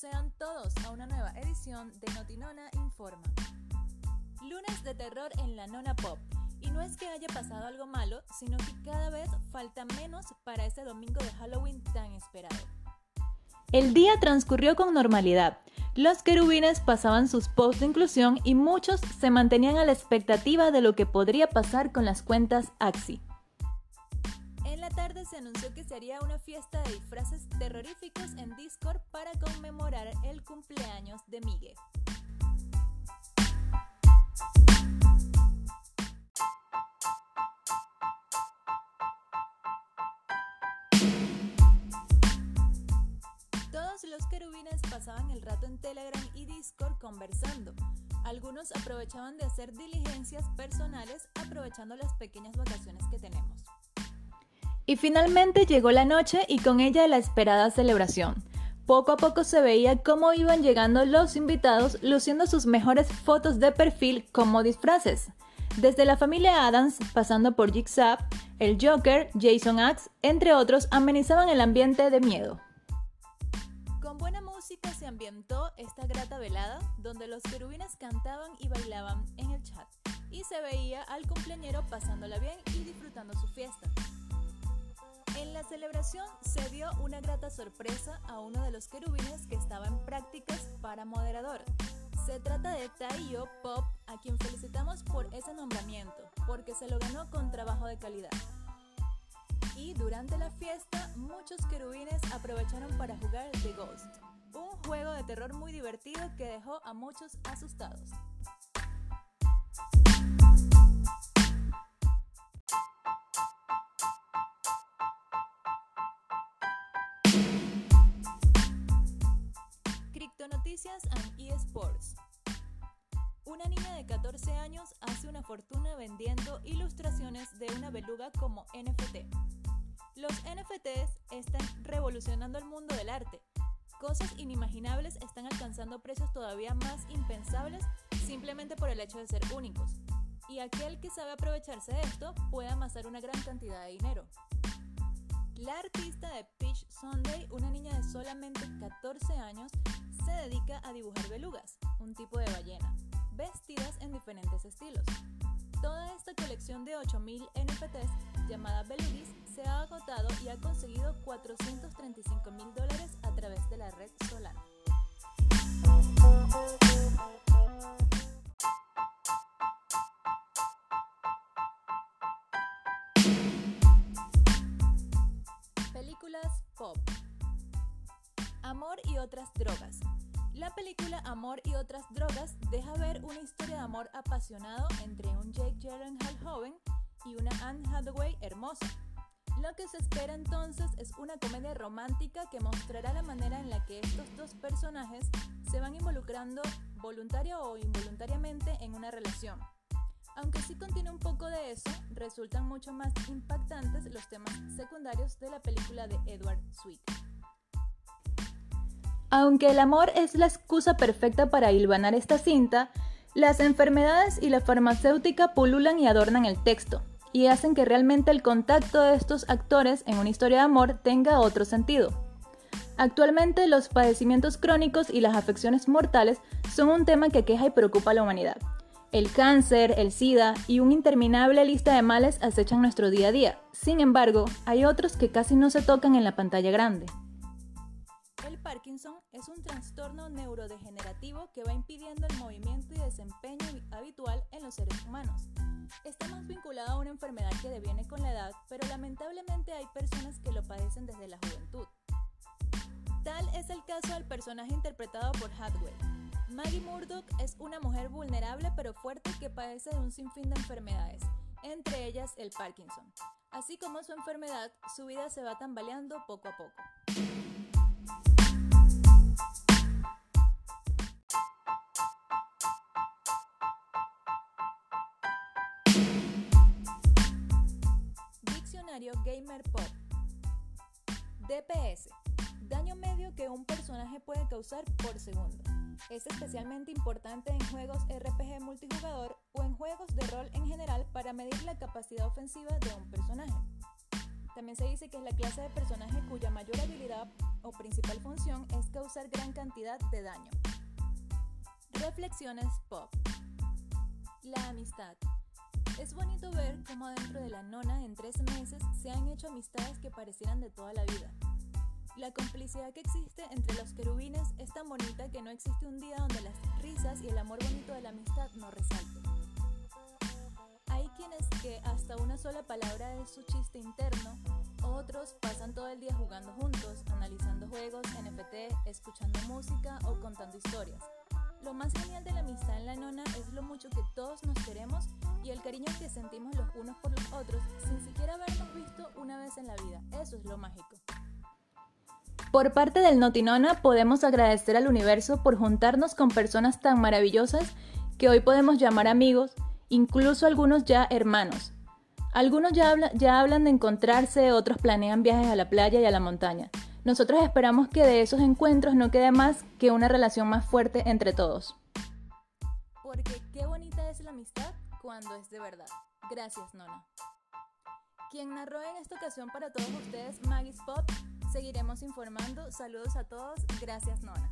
Sean todos a una nueva edición de Notinona Informa. Lunes de terror en la Nona Pop. Y no es que haya pasado algo malo, sino que cada vez falta menos para ese domingo de Halloween tan esperado. El día transcurrió con normalidad. Los querubines pasaban sus posts de inclusión y muchos se mantenían a la expectativa de lo que podría pasar con las cuentas Axi tarde se anunció que se haría una fiesta de disfraces terroríficos en de Miguel. Todos los querubines pasaban el rato en Telegram y Discord conversando. Algunos aprovechaban de hacer diligencias personales aprovechando las pequeñas vacaciones que tenemos. Y finalmente llegó la noche y con ella la esperada celebración. Poco a poco se veía cómo iban llegando los invitados luciendo sus mejores fotos de perfil como disfraces. Desde la familia Adams, pasando por Jigsaw, el Joker, Jason Axe, entre otros, amenizaban el ambiente de miedo. Con buena música se ambientó esta grata velada, donde los querubines cantaban y bailaban en el chat, y se veía al cumpleañero pasándola bien y disfrutando su fiesta. En la celebración se dio una grata sorpresa a uno de los querubines que estaba en prácticas para moderador. Se trata de Taiyo Pop, a quien felicitamos por ese nombramiento, porque se lo ganó con trabajo de calidad. Y durante la fiesta, muchos querubines aprovecharon para jugar The Ghost, un juego de terror muy divertido que dejó a muchos asustados. Noticias and eSports. Una niña de 14 años hace una fortuna vendiendo ilustraciones de una beluga como NFT. Los NFTs están revolucionando el mundo del arte. Cosas inimaginables están alcanzando precios todavía más impensables simplemente por el hecho de ser únicos. Y aquel que sabe aprovecharse de esto puede amasar una gran cantidad de dinero. La artista de Peach Sunday, una niña de solamente 14 años, se dedica a dibujar belugas, un tipo de ballena, vestidas en diferentes estilos. Toda esta colección de 8.000 NFTs llamada Belugis se ha agotado y ha conseguido 435 mil dólares a través de la red Solana. Y otras drogas. La película Amor y otras drogas deja ver una historia de amor apasionado entre un Jake Gyllenhaal joven y una Anne Hathaway hermosa. Lo que se espera entonces es una comedia romántica que mostrará la manera en la que estos dos personajes se van involucrando voluntaria o involuntariamente en una relación. Aunque sí contiene un poco de eso, resultan mucho más impactantes los temas secundarios de la película de Edward Sweet. Aunque el amor es la excusa perfecta para hilvanar esta cinta, las enfermedades y la farmacéutica pululan y adornan el texto, y hacen que realmente el contacto de estos actores en una historia de amor tenga otro sentido. Actualmente los padecimientos crónicos y las afecciones mortales son un tema que queja y preocupa a la humanidad. El cáncer, el SIDA y una interminable lista de males acechan nuestro día a día. Sin embargo, hay otros que casi no se tocan en la pantalla grande. Parkinson es un trastorno neurodegenerativo que va impidiendo el movimiento y desempeño habitual en los seres humanos. Está más vinculado a una enfermedad que deviene con la edad, pero lamentablemente hay personas que lo padecen desde la juventud. Tal es el caso del personaje interpretado por Hathaway. Maggie Murdock es una mujer vulnerable pero fuerte que padece de un sinfín de enfermedades, entre ellas el Parkinson. Así como su enfermedad, su vida se va tambaleando poco a poco. Gamer Pop. DPS. Daño medio que un personaje puede causar por segundo. Es especialmente importante en juegos RPG multijugador o en juegos de rol en general para medir la capacidad ofensiva de un personaje. También se dice que es la clase de personaje cuya mayor habilidad o principal función es causar gran cantidad de daño. Reflexiones pop. La amistad. Es bonito ver cómo dentro de la nona en tres meses se han hecho amistades que parecieran de toda la vida. La complicidad que existe entre los querubines es tan bonita que no existe un día donde las risas y el amor bonito de la amistad no resalten. Una sola palabra es su chiste interno, otros pasan todo el día jugando juntos, analizando juegos, NFT, escuchando música o contando historias. Lo más genial de la amistad en la nona es lo mucho que todos nos queremos y el cariño que sentimos los unos por los otros sin siquiera habernos visto una vez en la vida. Eso es lo mágico. Por parte del Notinona podemos agradecer al universo por juntarnos con personas tan maravillosas que hoy podemos llamar amigos, incluso algunos ya hermanos. Algunos ya, ya hablan de encontrarse, otros planean viajes a la playa y a la montaña. Nosotros esperamos que de esos encuentros no quede más que una relación más fuerte entre todos. Porque qué bonita es la amistad cuando es de verdad. Gracias, Nona. Quien narró en esta ocasión para todos ustedes Maggie's Pop Seguiremos informando. Saludos a todos. Gracias, Nona.